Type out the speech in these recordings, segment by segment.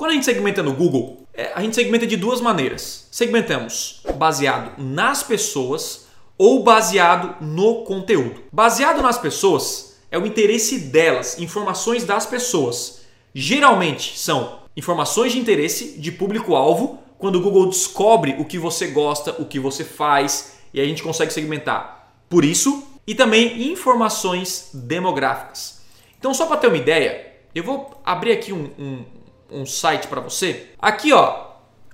Quando a gente segmenta no Google, é, a gente segmenta de duas maneiras. Segmentamos baseado nas pessoas ou baseado no conteúdo. Baseado nas pessoas é o interesse delas, informações das pessoas. Geralmente são informações de interesse de público-alvo, quando o Google descobre o que você gosta, o que você faz, e a gente consegue segmentar por isso, e também informações demográficas. Então, só para ter uma ideia, eu vou abrir aqui um, um, um site para você. Aqui, ó,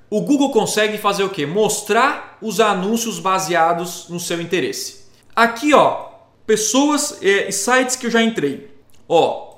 o Google consegue fazer o que? Mostrar os anúncios baseados no seu interesse. Aqui, ó, pessoas e sites que eu já entrei. Ó,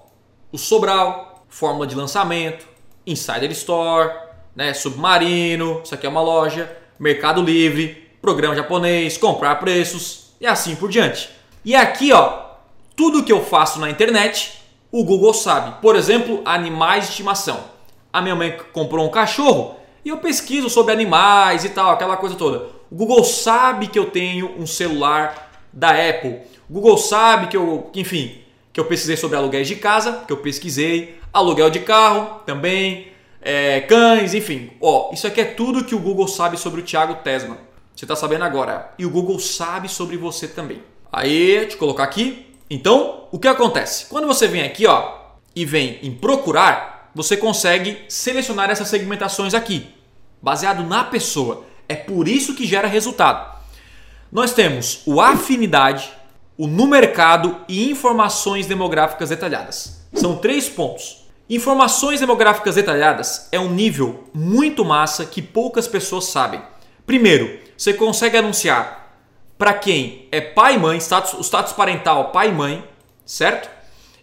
o Sobral, fórmula de lançamento, Insider Store, né, Submarino, isso aqui é uma loja, Mercado Livre, programa japonês, comprar preços e assim por diante. E aqui, ó, tudo que eu faço na internet, o Google sabe. Por exemplo, animais de estimação. A minha mãe comprou um cachorro e eu pesquiso sobre animais e tal, aquela coisa toda. O Google sabe que eu tenho um celular da Apple. O Google sabe que eu, enfim, que eu pesquisei sobre aluguéis de casa, que eu pesquisei, aluguel de carro também, é, cães, enfim. Ó, isso aqui é tudo que o Google sabe sobre o Thiago Tesma. Você está sabendo agora. E o Google sabe sobre você também. Aí, te colocar aqui. Então, o que acontece? Quando você vem aqui, ó, e vem em procurar, você consegue selecionar essas segmentações aqui, baseado na pessoa. É por isso que gera resultado. Nós temos o afinidade, o no mercado e informações demográficas detalhadas. São três pontos. Informações demográficas detalhadas é um nível muito massa que poucas pessoas sabem. Primeiro, você consegue anunciar para quem é pai e mãe, status, o status parental pai e mãe, certo?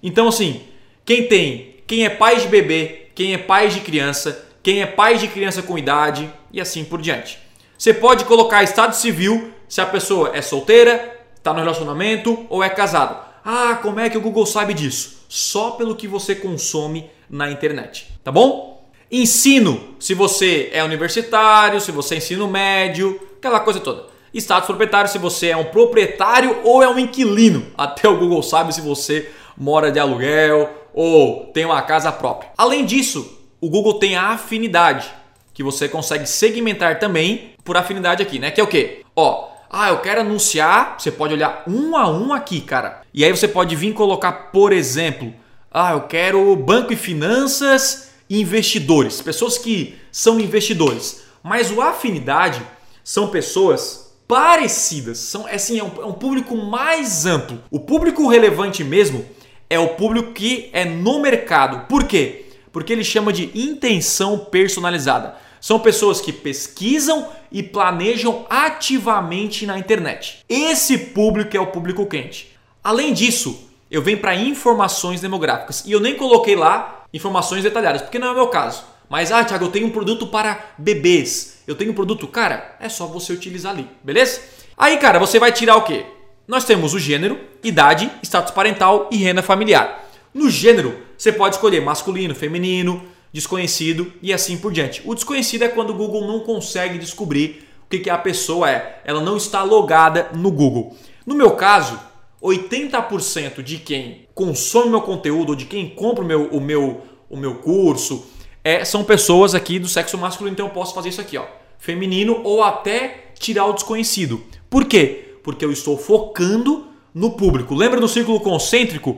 Então assim, quem tem, quem é pai de bebê, quem é pai de criança, quem é pai de criança com idade e assim por diante. Você pode colocar estado civil se a pessoa é solteira, está no relacionamento ou é casado. Ah, como é que o Google sabe disso? Só pelo que você consome na internet, tá bom? Ensino, se você é universitário, se você é ensino médio, aquela coisa toda status proprietário se você é um proprietário ou é um inquilino. Até o Google sabe se você mora de aluguel ou tem uma casa própria. Além disso, o Google tem a afinidade, que você consegue segmentar também por afinidade aqui, né? Que é o quê? Ó, ah, eu quero anunciar, você pode olhar um a um aqui, cara. E aí você pode vir colocar, por exemplo, ah, eu quero banco e finanças investidores, pessoas que são investidores. Mas o afinidade são pessoas parecidas. São, é assim, é um, é um público mais amplo. O público relevante mesmo é o público que é no mercado. Por quê? Porque ele chama de intenção personalizada. São pessoas que pesquisam e planejam ativamente na internet. Esse público é o público quente. Além disso, eu venho para informações demográficas e eu nem coloquei lá informações detalhadas, porque não é o meu caso. Mas, ah, Thiago, eu tenho um produto para bebês. Eu tenho um produto. Cara, é só você utilizar ali, beleza? Aí, cara, você vai tirar o quê? Nós temos o gênero, idade, status parental e renda familiar. No gênero, você pode escolher masculino, feminino, desconhecido e assim por diante. O desconhecido é quando o Google não consegue descobrir o que, que a pessoa é. Ela não está logada no Google. No meu caso, 80% de quem consome meu conteúdo ou de quem compra o meu, o meu, o meu curso é, são pessoas aqui do sexo masculino, então eu posso fazer isso aqui, ó, feminino ou até tirar o desconhecido. Por quê? Porque eu estou focando no público. Lembra do círculo concêntrico?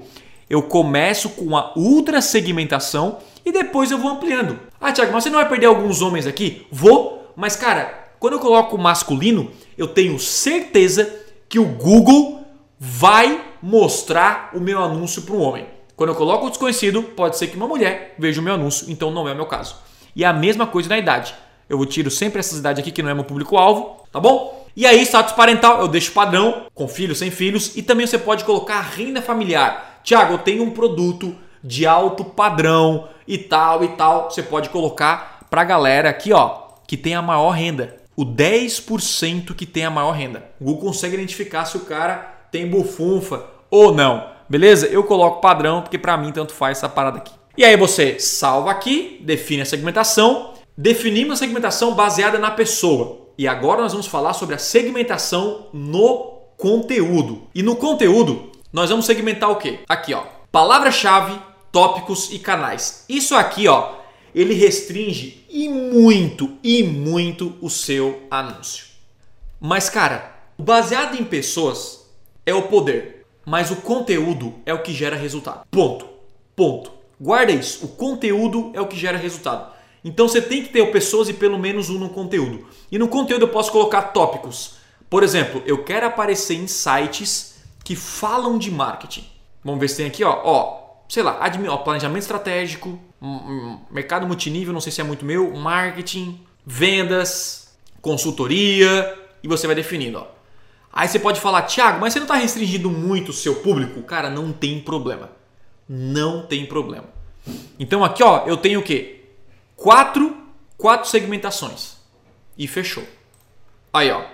Eu começo com a ultra segmentação e depois eu vou ampliando. Ah, Tiago, mas você não vai perder alguns homens aqui? Vou, mas cara, quando eu coloco masculino, eu tenho certeza que o Google vai mostrar o meu anúncio para um homem. Quando eu coloco o desconhecido, pode ser que uma mulher veja o meu anúncio, então não é o meu caso. E é a mesma coisa na idade. Eu tiro sempre essas idades aqui que não é meu público-alvo, tá bom? E aí, status parental, eu deixo padrão, com filhos, sem filhos, e também você pode colocar renda familiar. Tiago, eu tenho um produto de alto padrão e tal e tal. Você pode colocar pra galera aqui, ó, que tem a maior renda. O 10% que tem a maior renda. O Google consegue identificar se o cara tem bufunfa ou não beleza? Eu coloco padrão porque para mim tanto faz essa parada aqui. E aí você salva aqui, define a segmentação. Definimos a segmentação baseada na pessoa. E agora nós vamos falar sobre a segmentação no conteúdo. E no conteúdo, nós vamos segmentar o quê? Aqui, ó. Palavra-chave, tópicos e canais. Isso aqui, ó, ele restringe e muito, e muito o seu anúncio. Mas, cara, baseado em pessoas é o poder, mas o conteúdo é o que gera resultado. Ponto. Ponto. Guarda isso. O conteúdo é o que gera resultado. Então você tem que ter pessoas e pelo menos um no conteúdo. E no conteúdo eu posso colocar tópicos. Por exemplo, eu quero aparecer em sites que falam de marketing. Vamos ver se tem aqui, ó, ó sei lá, ó, planejamento estratégico, mercado multinível, não sei se é muito meu, marketing, vendas, consultoria e você vai definindo, ó. Aí você pode falar, Thiago, mas você não está restringindo muito o seu público? Cara, não tem problema. Não tem problema. Então aqui, ó, eu tenho o quê? Quatro, quatro segmentações. E fechou. Aí, ó.